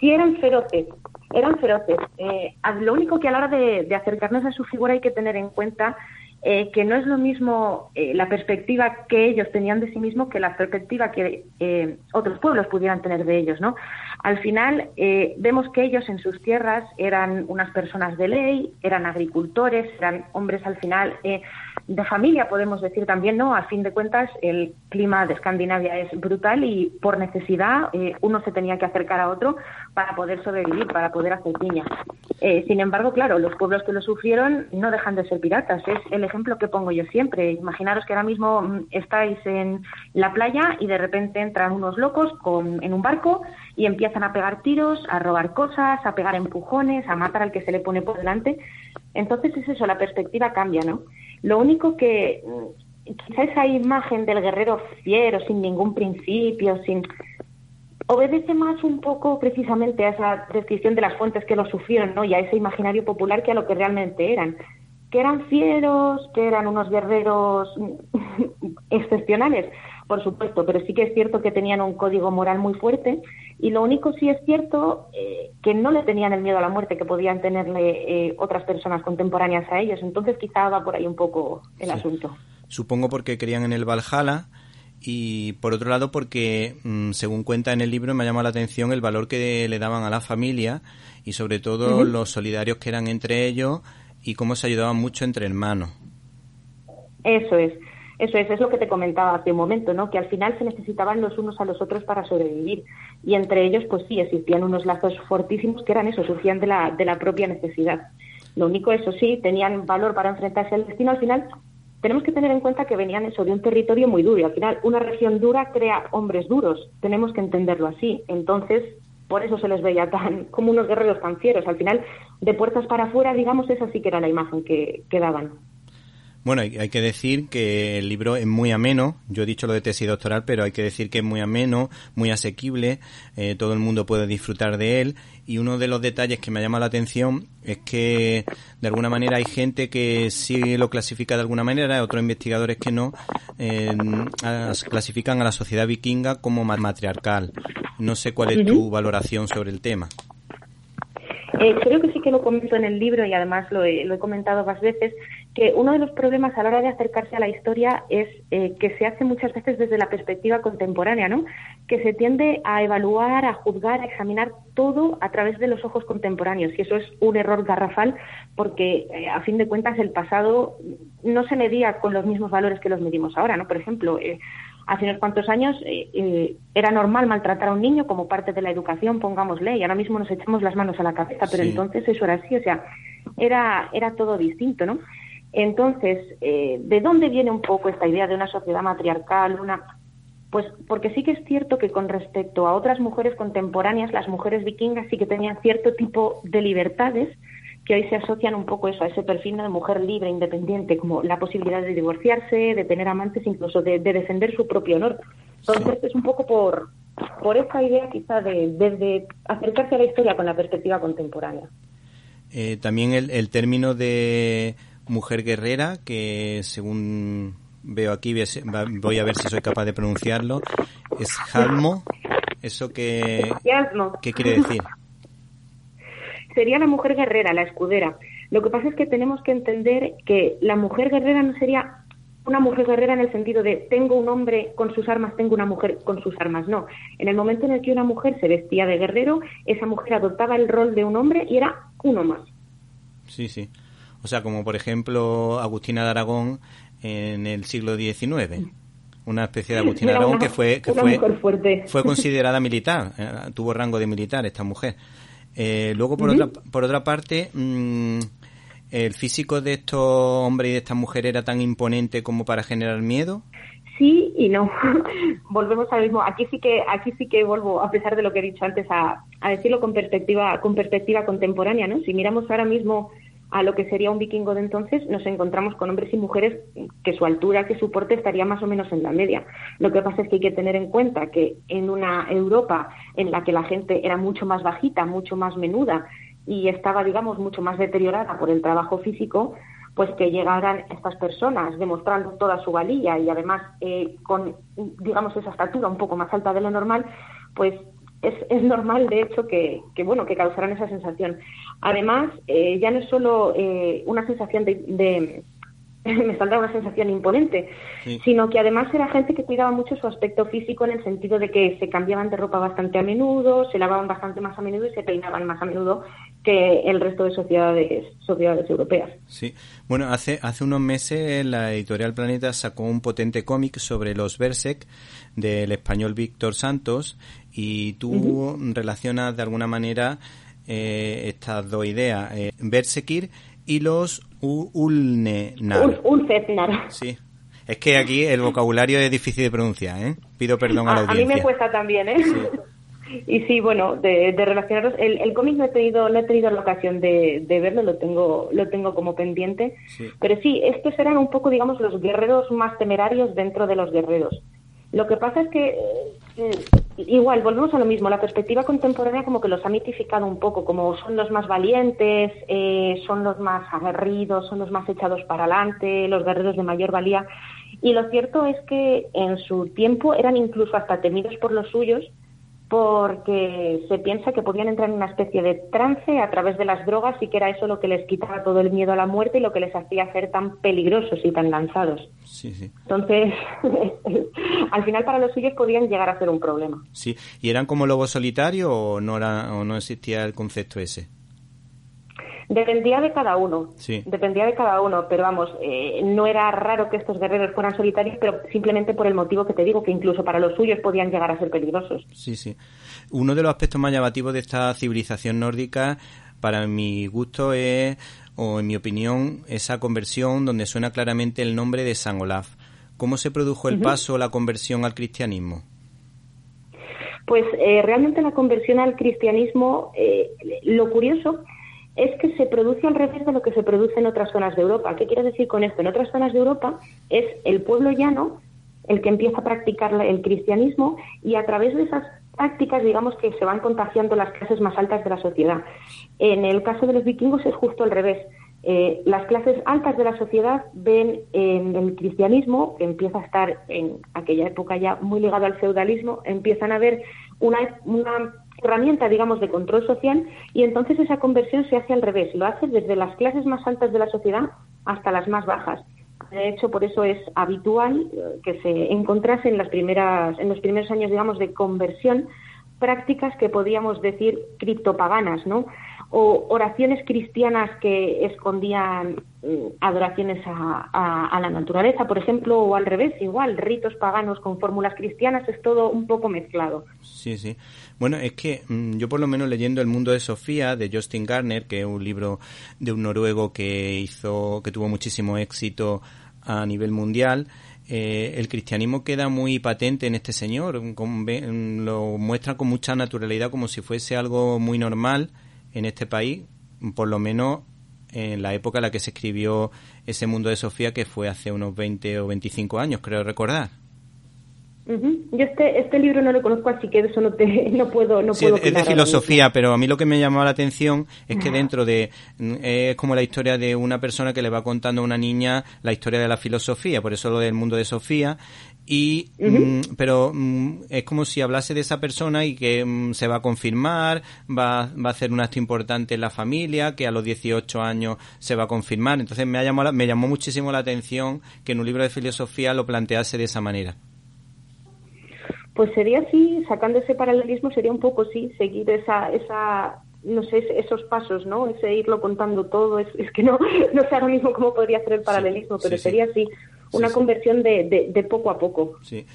Sí, eran feroces. Eran feroces. Eh, lo único que a la hora de acercarnos a su figura hay que tener en cuenta eh, que no es lo mismo eh, la perspectiva que ellos tenían de sí mismos que la perspectiva que eh, otros pueblos pudieran tener de ellos, ¿no? Al final vemos que ellos en sus tierras eran unas personas de ley, eran agricultores, eran hombres al final de familia, podemos decir también, ¿no? A fin de cuentas, el clima de Escandinavia es brutal y por necesidad uno se tenía que acercar a otro para poder sobrevivir, para poder hacer piña. sin embargo, claro, los pueblos que lo sufrieron no dejan de ser piratas, es el ejemplo que pongo yo siempre. Imaginaros que ahora mismo mm, estáis en la playa y de repente entran unos locos con, en un barco y empiezan a pegar tiros, a robar cosas, a pegar empujones, a matar al que se le pone por delante. Entonces es eso, la perspectiva cambia, ¿no? Lo único que mm, quizá esa imagen del guerrero fiero, sin ningún principio, sin obedece más un poco precisamente a esa descripción de las fuentes que lo sufrieron, ¿no? Y a ese imaginario popular que a lo que realmente eran que eran fieros, que eran unos guerreros *laughs* excepcionales, por supuesto, pero sí que es cierto que tenían un código moral muy fuerte y lo único sí es cierto eh, que no le tenían el miedo a la muerte que podían tenerle eh, otras personas contemporáneas a ellos. Entonces quizá va por ahí un poco el asunto. Supongo porque creían en el Valhalla y por otro lado porque mm, según cuenta en el libro me ha llamado la atención el valor que le daban a la familia y sobre todo los solidarios que eran entre ellos y cómo se ayudaban mucho entre hermanos. Eso es, eso es, es lo que te comentaba hace un momento, ¿no? Que al final se necesitaban los unos a los otros para sobrevivir. Y entre ellos, pues sí, existían unos lazos fortísimos que eran eso, surgían de la, de la propia necesidad. Lo único, eso sí, tenían valor para enfrentarse al destino. Al final, tenemos que tener en cuenta que venían eso de un territorio muy duro. Y al final, una región dura crea hombres duros. Tenemos que entenderlo así. Entonces, por eso se les veía tan como unos guerreros tan fieros. Al final, de puertas para afuera, digamos, esa sí que era la imagen que, que daban. Bueno, hay, que decir que el libro es muy ameno. Yo he dicho lo de tesis doctoral, pero hay que decir que es muy ameno, muy asequible. Eh, todo el mundo puede disfrutar de él. Y uno de los detalles que me llama la atención es que de alguna manera hay gente que sí lo clasifica de alguna manera, otros investigadores que no, eh, clasifican a la sociedad vikinga como matriarcal. No sé cuál es tu valoración sobre el tema. Eh, creo que sí que lo comento en el libro y además lo he, lo he, comentado más veces, que uno de los problemas a la hora de acercarse a la historia es eh, que se hace muchas veces desde la perspectiva contemporánea, ¿no? Que se tiende a evaluar, a juzgar, a examinar todo a través de los ojos contemporáneos y eso es un error garrafal porque eh, a fin de cuentas el pasado no se medía con los mismos valores que los medimos ahora, ¿no? Por ejemplo, hace unos cuantos años eh, eh, era normal maltratar a un niño como parte de la educación, pongámosle, y ahora mismo nos echamos las manos a la cabeza, pero entonces eso era así, o sea, era, era todo distinto, ¿no? Entonces, eh, ¿de dónde viene un poco esta idea de una sociedad matriarcal? Una... Pues porque sí que es cierto que con respecto a otras mujeres contemporáneas, las mujeres vikingas sí que tenían cierto tipo de libertades, que hoy se asocian un poco eso, a ese perfil de mujer libre, independiente, como la posibilidad de divorciarse, de tener amantes, incluso de, defender su propio honor. Entonces es un poco por, por esta idea quizá de, acercarse a la historia con la perspectiva contemporánea. Eh, también el, el término de mujer guerrera, que según veo aquí, voy a ver si soy capaz de pronunciarlo, es Halmo. ¿Eso qué, qué quiere decir? sería la mujer guerrera, la escudera. Lo que pasa es que tenemos que entender que la mujer guerrera no sería una mujer guerrera en el sentido de tengo un hombre con sus armas, tengo una mujer con sus armas. No. En el momento en el que una mujer se vestía de guerrero, esa mujer adoptaba el rol de un hombre y era uno más. Sí, sí. O sea, como por ejemplo Agustina de Aragón en el siglo XIX. Una especie de Agustina de Aragón que fue que fue, fue considerada militar, eh, tuvo rango de militar esta mujer. Eh, luego, por, otra, por otra parte, mm, ¿el físico de estos hombres y de estas mujeres era tan imponente como para generar miedo? Sí y no. *laughs* Volvemos al mismo. Aquí sí que aquí sí que vuelvo, a pesar de lo que he dicho antes, a, a decirlo con perspectiva con perspectiva contemporánea, ¿no? Si miramos ahora mismo a lo que sería un vikingo de entonces, nos encontramos con hombres y mujeres que su altura, que su porte estaría más o menos en la media. Lo que pasa es que hay que tener en cuenta que en una Europa en la que la gente era mucho más bajita, mucho más menuda y estaba, digamos, mucho más deteriorada por el trabajo físico, pues que llegaran estas personas demostrando toda su valía y además eh, con, digamos, esa estatura un poco más alta de lo normal, pues es, es normal, de hecho, que, que, bueno, que causaran esa sensación. Además, eh, ya no es solo eh, una sensación de, *laughs* me saldrá una sensación imponente, sino que además era gente que cuidaba mucho su aspecto físico en el sentido de que se cambiaban de ropa bastante a menudo, se lavaban bastante más a menudo y se peinaban más a menudo que el resto de sociedades sociedades europeas. Sí, bueno, hace hace unos meses la editorial Planeta sacó un potente cómic sobre los Berserk del español Víctor Santos y tú relacionas de alguna manera eh, estas dos ideas, eh, Bersekir y los Ulnenar. Ulfetnar. Sí. Es que aquí el vocabulario es difícil de pronunciar, ¿eh? Pido perdón a, la audiencia. A mí me cuesta también, ¿eh? *laughs* Y sí, bueno, de, de relacionaros, el, el cómic no he tenido, no he tenido la ocasión de, de verlo, lo tengo, lo tengo como pendiente. Pero sí, estos eran un poco, digamos, los guerreros más temerarios dentro de los guerreros. Lo que pasa es que eh, igual, volvemos a lo mismo, la perspectiva contemporánea como que los ha mitificado un poco, como son los más valientes, eh, son los más aguerridos, son los más echados para adelante, los guerreros de mayor valía. Y lo cierto es que en su tiempo eran incluso hasta temidos por los suyos, porque se piensa que podían entrar en una especie de trance a través de las drogas y que era eso lo que les quitaba todo el miedo a la muerte y lo que les hacía ser tan peligrosos y tan lanzados. Sí, sí. Entonces, *laughs* al final para los suyos podían llegar a ser un problema. Sí, ¿y eran como lobos solitarios o no, era, o no existía el concepto ese? Dependía de cada uno. Sí. Dependía de cada uno, pero vamos, eh, no era raro que estos guerreros fueran solitarios, pero simplemente por el motivo que te digo, que incluso para los suyos podían llegar a ser peligrosos. Sí, sí. Uno de los aspectos más llamativos de esta civilización nórdica, para mi gusto, es, o en mi opinión, esa conversión donde suena claramente el nombre de San Olaf. ¿Cómo se produjo el paso la conversión al cristianismo? Pues eh, realmente la conversión al cristianismo, eh, lo curioso es que se produce al revés de lo que se produce en otras zonas de Europa. ¿Qué quiero decir con esto? En otras zonas de Europa es el pueblo llano el que empieza a practicar el cristianismo y a través de esas prácticas, digamos que se van contagiando las clases más altas de la sociedad. En el caso de los vikingos es justo al revés. Eh, las clases altas de la sociedad ven en el cristianismo, que empieza a estar en aquella época ya muy ligado al feudalismo, empiezan a ver una, una herramienta, digamos, de control social y entonces esa conversión se hace al revés, lo hace desde las clases más altas de la sociedad hasta las más bajas. De hecho, por eso es habitual eh, que se encontrase en las primeras, en los primeros años, digamos, de conversión prácticas que podíamos decir criptopaganas, ¿no? o oraciones cristianas que escondían mm, adoraciones a, la naturaleza, por ejemplo, o al revés, igual, ritos paganos con fórmulas cristianas, es todo un poco mezclado. Sí, sí. Bueno, es que mm, yo por lo menos leyendo El mundo de Sofía de Justin Garner, que es un libro de un noruego que hizo, que tuvo muchísimo éxito a nivel mundial, eh, el cristianismo queda muy patente en este señor, lo muestra con mucha naturalidad como si fuese algo muy normal en este país, por lo menos en la época en la que se escribió ese mundo de Sofía, que fue hace unos 20 o 25 años, creo recordar. Yo este, este libro no lo conozco, así que eso no, te, *laughs* no puedo... No puedo es de filosofía, pero a mí lo que me llamó la atención es que dentro de... Es como la historia de una persona que le va contando a una niña la historia de la filosofía, por eso lo del mundo de Sofía, y mm, pero mm, es como si hablase de esa persona y que mm, se va a confirmar, va, va a hacer un acto importante en la familia, que a los 18 años se va a confirmar. Entonces me, ha llamado, me llamó muchísimo la atención que en un libro de filosofía lo plantease de esa manera. Pues sería así, sacando ese paralelismo, sería un poco sí, seguir esa, esa no sé, esos pasos, ¿no? Ese irlo contando todo, es, es que no, *laughs* no sé ahora mismo cómo podría hacer el paralelismo, pero sería así, una conversión de, de, poco a poco. Sí.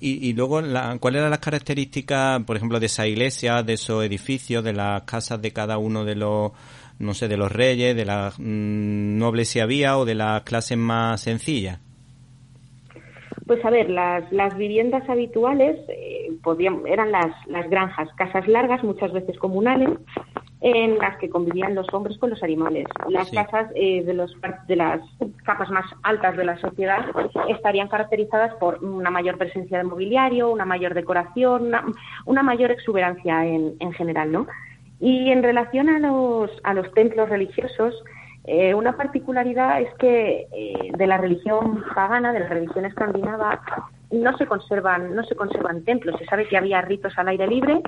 Y, y luego, la, ¿cuáles eran las características, por ejemplo, de esa iglesia, de esos edificios, de las casas de cada uno de los, no sé, de los reyes, de las mm, nobles si había o de las clases más sencillas? Pues a ver, las, las viviendas habituales eh, podían, eran las, las granjas, casas largas, muchas veces comunales, en las que convivían los hombres con los animales. Las casas eh, de, los, de las capas más altas de la sociedad estarían caracterizadas por una mayor presencia de mobiliario, una mayor decoración, una, mayor exuberancia en, en general, ¿no? Y en relación a los, a los templos religiosos, eh, una particularidad es que eh, de la religión pagana, de la religión escandinava, no se conservan, no se conservan templos. Se sabe que había ritos al aire libre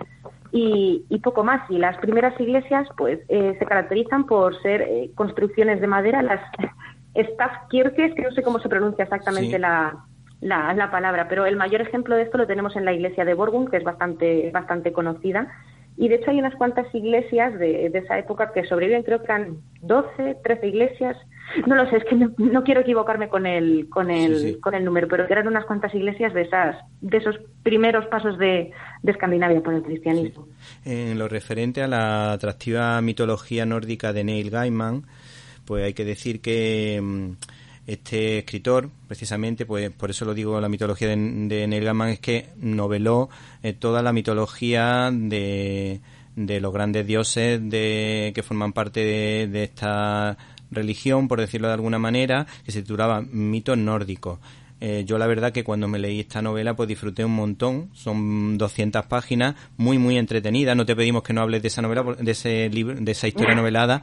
y, poco más. Y las primeras iglesias, pues, eh, se caracterizan por ser construcciones de madera, las Stavkirkes, que no sé cómo se pronuncia exactamente la, la, la, palabra, pero el mayor ejemplo de esto lo tenemos en la iglesia de Borgum, que es bastante, bastante conocida y de hecho hay unas cuantas iglesias de, esa época que sobreviven, creo que eran 12, 13 iglesias. No lo sé, es que no, quiero equivocarme con el, con el, con el número, pero eran unas cuantas iglesias de esas, de esos primeros pasos de, de Escandinavia por el cristianismo. En lo referente a la atractiva mitología nórdica de Neil Gaiman, pues hay que decir que mm, este escritor, precisamente, pues por eso lo digo, la mitología de, de Neil Gaiman es que noveló eh, toda la mitología de, de los grandes dioses de, que forman parte de, esta religión, por decirlo de alguna manera, que se titulaba Mitos nórdicos. Eh, yo la verdad que cuando me leí esta novela pues disfruté un montón, son 200 páginas, muy muy entretenida, no te pedimos que no hables de esa novela, de ese libro, de esa historia *laughs* novelada,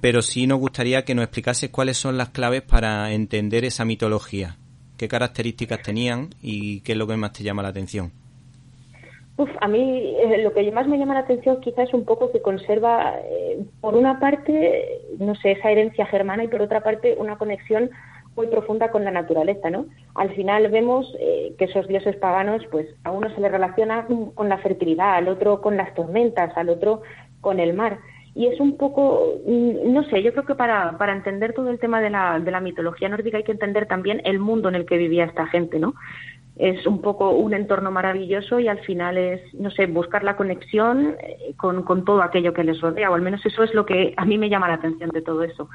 pero sí nos gustaría que nos explicases cuáles son las claves para entender esa mitología, qué características tenían y qué es lo que más te llama la atención. A mí eh, lo que más me llama la atención quizás es un poco que conserva, eh, por una parte, no sé, esa herencia germana y por otra parte una conexión muy profunda con la naturaleza, ¿no? Al final vemos eh, que esos dioses paganos, pues a uno se le relaciona con la fertilidad, al otro con las tormentas, al otro con el mar y es un poco, mm, no sé, yo creo que para, para entender todo el tema de la, de la mitología nórdica hay que entender también el mundo en el que vivía esta gente, ¿no? Es un poco un entorno maravilloso y al final es, no sé, buscar la conexión eh, con, con todo aquello que les rodea, o al menos eso es lo que a mí me llama la atención de todo eso.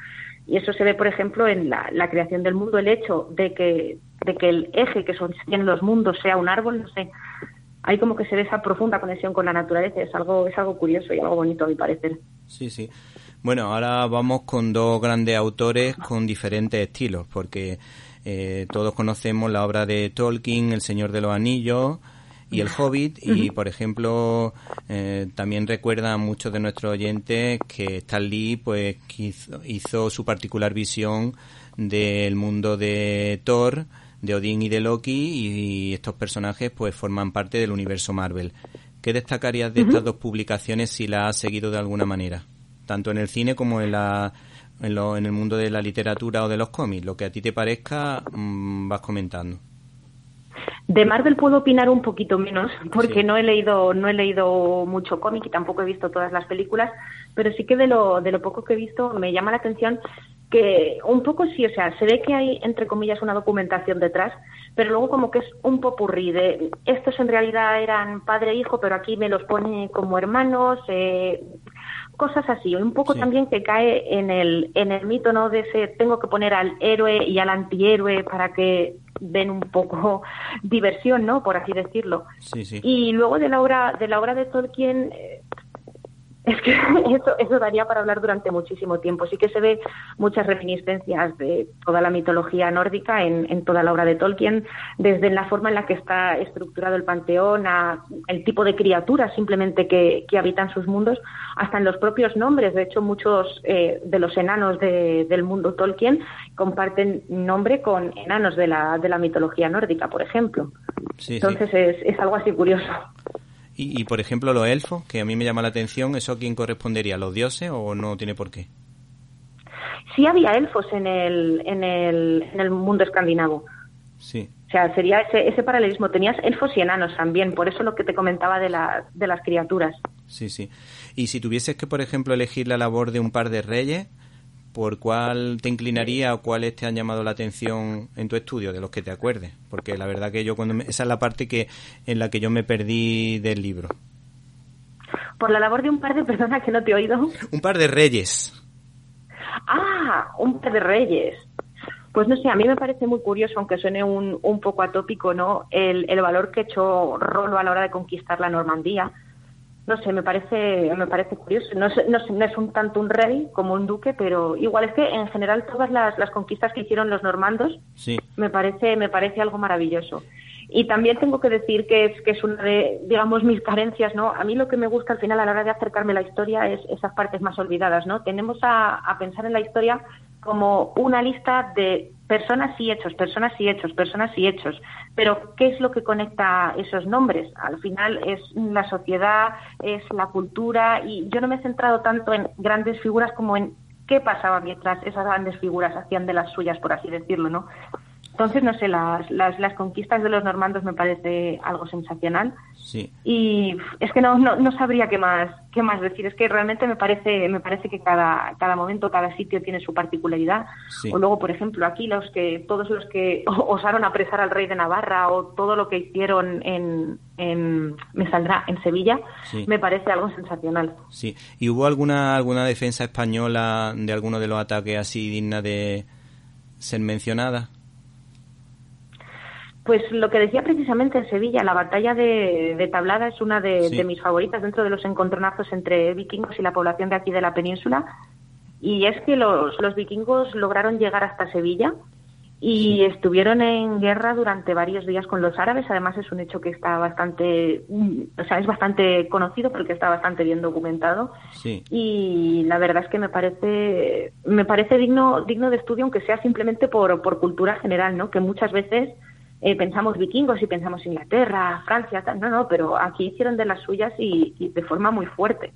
Y eso se ve, por ejemplo, en la, la creación del mundo, el hecho de que, de que el eje que sostiene los mundos sea un árbol, no sé, hay como que se ve esa profunda conexión con la naturaleza, es algo, es algo curioso y algo bonito a mi parecer. Sí, sí. Bueno, ahora vamos con dos grandes autores con diferentes estilos, porque eh, todos conocemos la obra de Tolkien, El Señor de los Anillos y El Hobbit, y por ejemplo, eh, también recuerda a muchos de nuestros oyentes que Stan Lee pues, hizo, hizo su particular visión del mundo de Thor, de Odín y de Loki y estos personajes pues forman parte del universo Marvel. ¿Qué destacarías de estas dos publicaciones si las has seguido de alguna manera? Tanto en el cine como en, la, en, lo, en el mundo de la literatura o de los cómics. Lo que a ti te parezca, mm, vas comentando. De Marvel puedo opinar un poquito menos porque no he leído no he leído mucho cómic y tampoco he visto todas las películas, pero sí que de lo de lo poco que he visto me llama la atención que un poco sí, o sea, se ve que hay, entre comillas, una documentación detrás, pero luego como que es un popurrí de estos en realidad eran padre e hijo, pero aquí me los pone como hermanos, eh, cosas así, un poco también que cae en el, en el mito, ¿no? De ese tengo que poner al héroe y al antihéroe para que den un poco *laughs* diversión, ¿no? Por así decirlo. Sí, sí. Y luego de la obra, de la obra de Tolkien, eh, Es que *laughs* eso, eso daría para hablar durante muchísimo tiempo. Sí que se ve muchas reminiscencias de toda la mitología nórdica en, en toda la obra de Tolkien, desde la forma en la que está estructurado el panteón, a el tipo de criaturas simplemente que, que habitan sus mundos, hasta en los propios nombres. De hecho, muchos eh, de los enanos de- del mundo Tolkien comparten nombre con enanos de la, de la mitología nórdica, por ejemplo. Sí, sí. Entonces es, es algo así curioso. Y, y, por ejemplo, los elfos, que a mí me llama la atención, ¿eso a quién correspondería? ¿A los dioses o no tiene por qué? Sí había elfos en el, en el, en el mundo escandinavo. Sí. O sea, sería ese, ese paralelismo. Tenías elfos y enanos también, por eso lo que te comentaba de, la, de las criaturas. Sí, sí. Y si tuvieses que, por ejemplo, elegir la labor de un par de reyes, ¿por cuál te inclinaría o cuáles te han llamado la atención en tu estudio, de los que te acuerdes? Porque la verdad que yo, cuando me- esa es la parte que en la que yo me perdí del libro. Por la labor de un par de personas que no te he oído. Un par de reyes. Ah, un par de reyes. Pues no sé, a mí me parece muy curioso, aunque suene un, un poco atópico, ¿no? El, el valor que echó Rolo a la hora de conquistar la Normandía. No sé, me parece, me parece curioso. No es, no, es, no es un tanto un rey como un duque, pero igual es que en general todas las, las conquistas que hicieron los normandos Sí. me parece, me parece algo maravilloso. Y también tengo que decir que es, que es una de, digamos, mis carencias, ¿no? A mí lo que me gusta al final a la hora de acercarme a la historia es esas partes más olvidadas, ¿no? Tenemos a, a pensar en la historia como una lista de personas y hechos, personas y hechos, personas y hechos. Pero, ¿qué es lo que conecta esos nombres? Al final es la sociedad, es la cultura, y yo no me he centrado tanto en grandes figuras como en qué pasaba mientras esas grandes figuras hacían de las suyas, por así decirlo, ¿no? Entonces, no sé, las, las, las conquistas de los normandos me parece algo sensacional Sí. y es que no, no, no sabría qué más qué más decir es que realmente me parece me parece que cada cada momento cada sitio tiene su particularidad Sí. o luego por ejemplo aquí los que todos los que *laughs* osaron apresar al rey de Navarra o todo lo que hicieron en, en me saldrá en Sevilla Sí. me parece algo sensacional Sí. ¿Y hubo alguna alguna defensa española de alguno de los ataques así digna de ser mencionada? Pues lo que decía precisamente en Sevilla, la batalla de, de Tablada es una de, Sí. de mis favoritas dentro de los encontronazos entre vikingos y la población de aquí de la península. Y es que los, los vikingos lograron llegar hasta Sevilla y estuvieron en guerra durante varios días con los árabes. Además es un hecho que está bastante, o sea, es bastante conocido porque está bastante bien documentado Sí. y la verdad es que me parece me parece digno digno de estudio aunque sea simplemente por, por cultura general no que muchas veces eh, pensamos vikingos y pensamos Inglaterra Francia tal. No no pero aquí hicieron de las suyas y, de forma muy fuerte.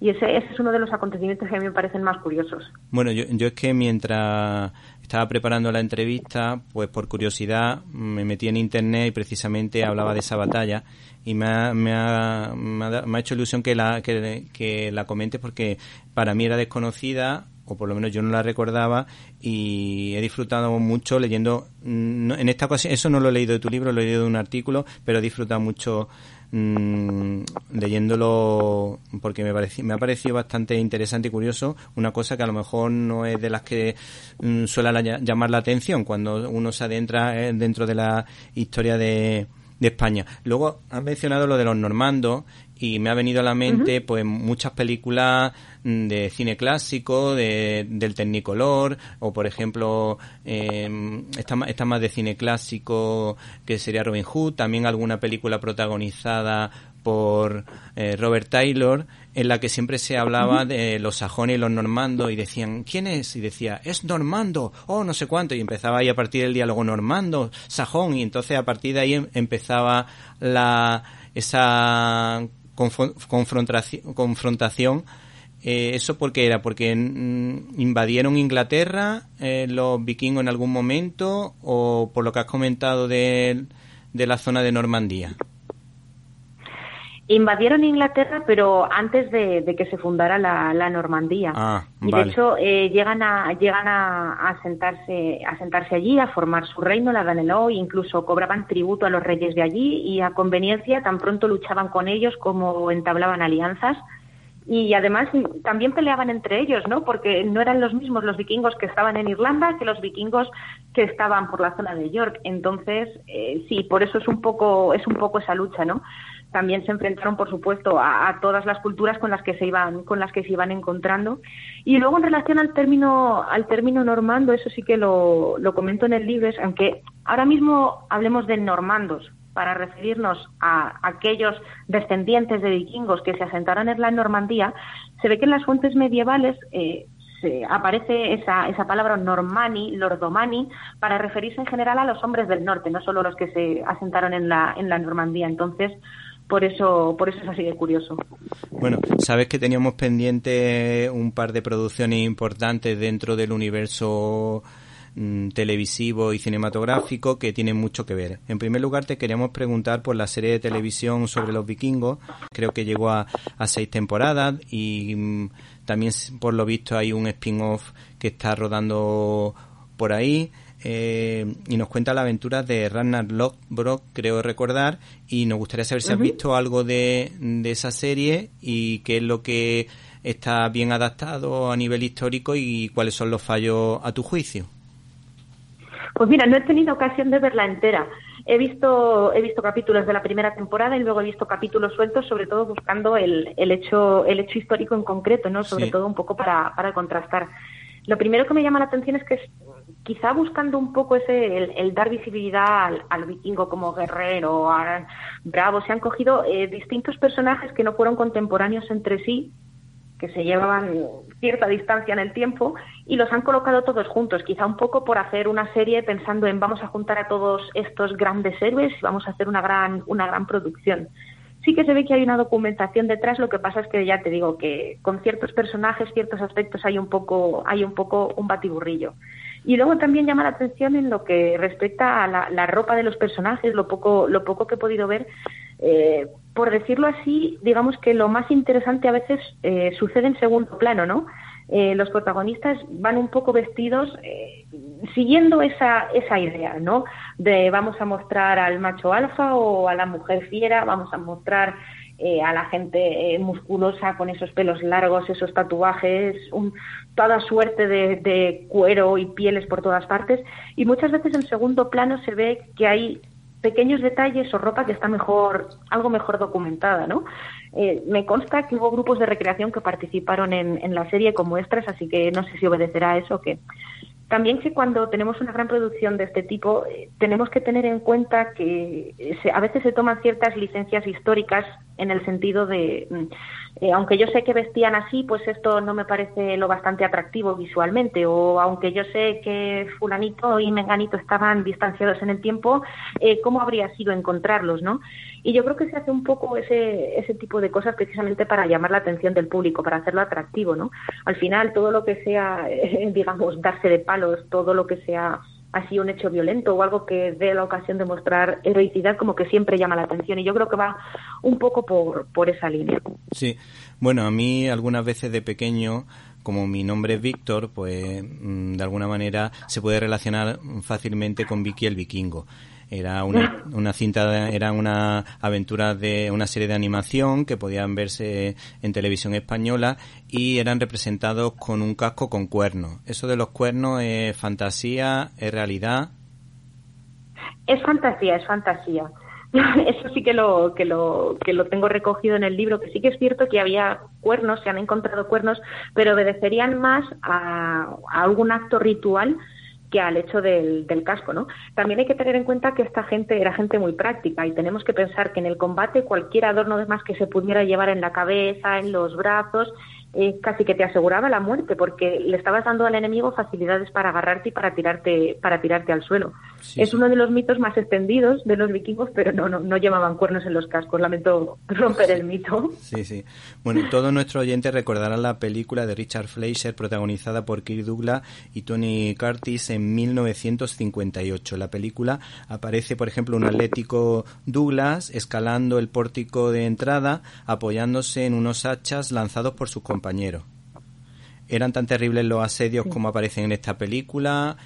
Y ese, ese es uno de los acontecimientos que a mí me parecen más curiosos. Bueno, yo, yo es que mientras estaba preparando la entrevista, pues por curiosidad me metí en internet y precisamente hablaba de esa batalla y me ha, me ha, me ha, me ha hecho ilusión que la, que, que la comentes porque para mí era desconocida o por lo menos yo no la recordaba y he disfrutado mucho leyendo no- en esta ocasión eso no lo he leído de tu libro lo he leído de un artículo pero he disfrutado mucho mm, leyéndolo porque me, pareci- me ha parecido bastante interesante y curioso una cosa que a lo mejor no es de las que mm, suele la- llamar la atención cuando uno se adentra eh, dentro de la historia de, de España. Luego has mencionado lo de los normandos y me ha venido a la mente pues muchas películas de cine clásico, de, del Technicolor o por ejemplo eh, esta, esta más de cine clásico que sería Robin Hood, también alguna película protagonizada por eh, Robert Taylor en la que siempre se hablaba de los sajones y los normandos y decían ¿quién es? y decía es normando, oh no sé cuánto y empezaba ahí a partir del diálogo normando, sajón y entonces a partir de ahí em- empezaba la esa confo- confrontaci- confrontación eh, ¿Eso por qué era? ¿Porque invadieron Inglaterra eh, los vikingos en algún momento o por lo que has comentado de, de la zona de Normandía? Invadieron Inglaterra pero antes de, de que se fundara la, la Normandía Ah, y vale. de hecho eh, llegan a llegan a, a sentarse a sentarse allí a formar su reino la Danelaw e incluso cobraban tributo a los reyes de allí y a conveniencia tan pronto luchaban con ellos como entablaban alianzas y además también peleaban entre ellos, ¿no? Porque no eran los mismos los vikingos que estaban en Irlanda que los vikingos que estaban por la zona de York. Entonces, eh, sí, por eso es un poco es un poco esa lucha, ¿no? También se enfrentaron, por supuesto, a, todas las culturas con las que se iban, con las que se iban encontrando. Y luego en relación al término, al término normando, eso sí que lo, lo comento en el libro, es, aunque ahora mismo hablemos de normandos para referirnos a aquellos descendientes de vikingos que se asentaron en la Normandía, se ve que en las fuentes medievales eh, aparece esa, esa palabra normani, lordomani, para referirse en general a los hombres del norte, no solo los que se asentaron en la, en la Normandía. Entonces, por eso, por eso es así de curioso. Bueno, sabes que teníamos pendiente un par de producciones importantes dentro del universo mm, televisivo y cinematográfico que tienen mucho que ver. En primer lugar, te queríamos preguntar por la serie de televisión sobre los vikingos. Creo que llegó a, a seis temporadas y mm, también, por lo visto, hay un spin-off que está rodando por ahí. Eh, y nos cuenta la aventura de Ragnar Lothbrok, creo recordar, y nos gustaría saber si has visto algo de, esa serie y qué es lo que está bien adaptado a nivel histórico y cuáles son los fallos a tu juicio. Pues mira, no he tenido ocasión de verla entera. He visto, he visto capítulos de la primera temporada y luego he visto capítulos sueltos, sobre todo buscando el, el hecho, el hecho histórico en concreto, ¿no? Sobre todo un poco para, para contrastar. Lo primero que me llama la atención es que quizá buscando un poco ese el, dar visibilidad al, vikingo como guerrero, a, bravo, se han cogido eh, distintos personajes que no fueron contemporáneos entre sí, que se llevaban cierta distancia en el tiempo y los han colocado todos juntos, quizá un poco por hacer una serie pensando en vamos a juntar a todos estos grandes héroes y vamos a hacer una gran una gran producción sí que se ve que hay una documentación detrás, lo que pasa es que ya te digo que con ciertos personajes, ciertos aspectos hay un poco, hay un poco un batiburrillo. Y luego también llama la atención en lo que respecta a la, ropa de los personajes, lo poco, lo poco que he podido ver. Eh, por decirlo así, digamos que lo más interesante a veces eh, sucede en segundo plano, ¿no? Eh, los protagonistas van un poco vestidos siguiendo esa, esa idea, ¿no? De vamos a mostrar al macho alfa o a la mujer fiera, vamos a mostrar eh, a la gente musculosa con esos pelos largos, esos tatuajes, un, toda suerte de, de cuero y pieles por todas partes. Y muchas veces en segundo plano se ve que hay pequeños detalles o ropa que está mejor, algo mejor documentada, ¿no? Eh, me consta que hubo grupos de recreación que participaron en, en, la serie como extras, así que no sé si obedecerá a eso o qué. También que cuando tenemos una gran producción de este tipo, eh, tenemos que tener en cuenta que a veces se toman ciertas licencias históricas en el sentido de, mm, eh, aunque yo sé que vestían así, pues esto no me parece lo bastante atractivo visualmente, o aunque yo sé que fulanito y menganito estaban distanciados en el tiempo, eh, ¿cómo habría sido encontrarlos, no? Y yo creo que se hace un poco ese, ese tipo de cosas precisamente para llamar la atención del público, para hacerlo atractivo, ¿no? Al final, todo lo que sea, *laughs* digamos, darse de palos, todo lo que sea así un hecho violento o algo que dé la ocasión de mostrar heroicidad, como que siempre llama la atención. Y yo creo que va un poco por, por esa línea. Sí, bueno, a mí algunas veces de pequeño como mi nombre es Víctor, pues mm, de alguna manera se puede relacionar fácilmente con Vicky el vikingo. Era una, *laughs* una cinta, era una aventura de una serie de animación que podían verse en televisión española y eran representados con un casco con cuernos. ¿Eso de los cuernos es fantasía, es realidad? Es fantasía, es fantasía. *laughs* Eso sí que lo, que lo, que lo tengo recogido en el libro, que sí que es cierto que había cuernos, se han encontrado cuernos, pero obedecerían más a algún acto ritual al hecho del, del, casco, ¿no? También hay que tener en cuenta que esta gente era gente muy práctica y tenemos que pensar que en el combate cualquier adorno de más que se pudiera llevar en la cabeza, en los brazos, eh, casi que te aseguraba la muerte porque le estabas dando al enemigo facilidades para agarrarte y para tirarte para tirarte al suelo. es uno de los mitos más extendidos de los vikingos, pero no, no, no llevaban cuernos en los cascos. Lamento romper el mito. Sí, sí. Bueno, todos nuestros oyentes recordarán la película de Richard Fleischer protagonizada por Kirk Douglas y Tony Curtis en 1958. La película aparece, por ejemplo, un atlético Douglas escalando el pórtico de entrada apoyándose en unos hachas lanzados por sus compañeros compañeros. ¿Eran tan terribles los asedios como aparecen en esta película?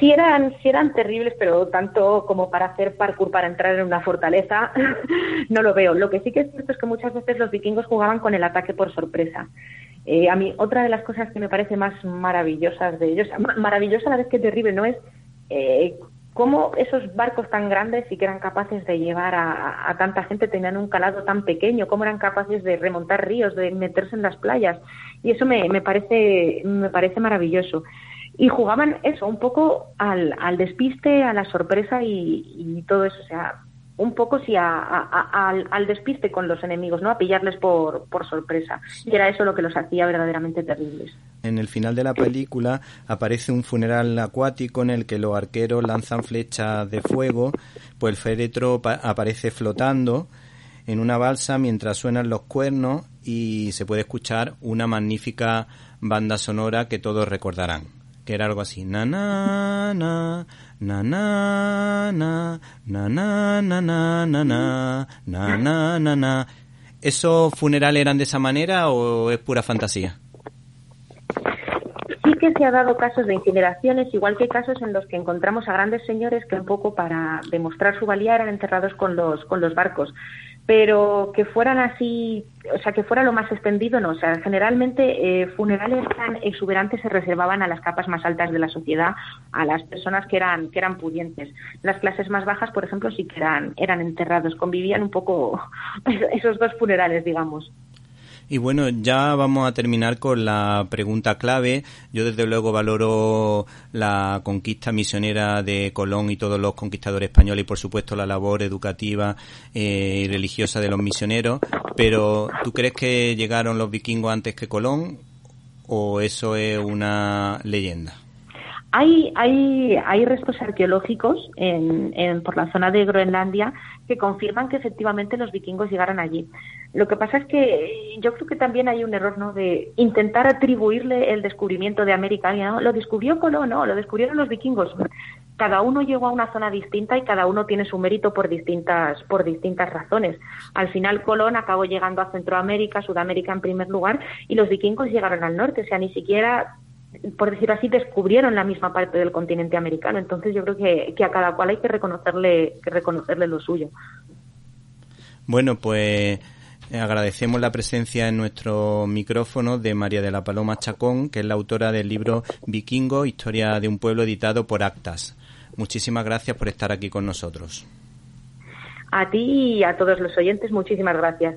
Sí eran, sí eran terribles, pero tanto como para hacer parkour para entrar en una fortaleza, *laughs* no lo veo. Lo que sí que es cierto es que muchas veces los vikingos jugaban con el ataque por sorpresa. Eh, a mí, otra de las cosas que me parece más maravillosas de ellos, maravillosa a la vez que terrible, no es eh, cómo esos barcos tan grandes y que eran capaces de llevar a, tanta gente tenían un calado tan pequeño, cómo eran capaces de remontar ríos, de meterse en las playas. Y eso me, me, parece, me parece maravilloso. Y jugaban eso, un poco al, al despiste, a la sorpresa y, y todo eso. O sea, un poco sí al, despiste con los enemigos, ¿no? A pillarles por, por sorpresa. Y era eso lo que los hacía verdaderamente terribles. En el final de la película aparece un funeral acuático en el que los arqueros lanzan flechas de fuego, pues el féretro aparece flotando en una balsa mientras suenan los cuernos y se puede escuchar una magnífica banda sonora que todos recordarán, que era algo así, na na na na na na na na na na na na na na na ¿Esos funerales eran de esa manera o es pura fantasía? Sí que se ha dado casos de incineraciones, igual que casos en los que encontramos a grandes señores que un poco para demostrar su valía eran enterrados con los, con los barcos pero que fueran así, o sea, que fuera lo más extendido, no. O sea, generalmente eh, funerales tan exuberantes se reservaban a las capas más altas de la sociedad, a las personas que eran, que eran pudientes. Las clases más bajas, por ejemplo, sí que eran, eran enterrados, convivían un poco *laughs* esos dos funerales, digamos. Y bueno, ya vamos a terminar con la pregunta clave. Yo desde luego valoro la conquista misionera de Colón y todos los conquistadores españoles y por supuesto la labor educativa eh, y religiosa de los misioneros. Pero ¿tú crees que llegaron los vikingos antes que Colón o eso es una leyenda? Hay, hay, hay restos arqueológicos en, en, por la zona de Groenlandia que confirman que efectivamente los vikingos llegaron allí. Lo que pasa es que yo creo que también hay un error ¿no? de intentar atribuirle el descubrimiento de América. ¿no? Lo descubrió Colón, no, lo descubrieron los vikingos. Cada uno llegó a una zona distinta y cada uno tiene su mérito por distintas, por distintas razones. Al final Colón acabó llegando a Centroamérica, Sudamérica en primer lugar, y los vikingos llegaron al norte. O sea, ni siquiera por decirlo así, descubrieron la misma parte del continente americano. Entonces yo creo que, a cada cual hay que reconocerle, que reconocerle lo suyo. Bueno, pues eh, agradecemos la presencia en nuestro micrófono de María de la Paloma Chacón, que es la autora del libro Vikingo, Historia de un pueblo editado por Actas. Muchísimas gracias por estar aquí con nosotros. A ti y a todos los oyentes, muchísimas gracias.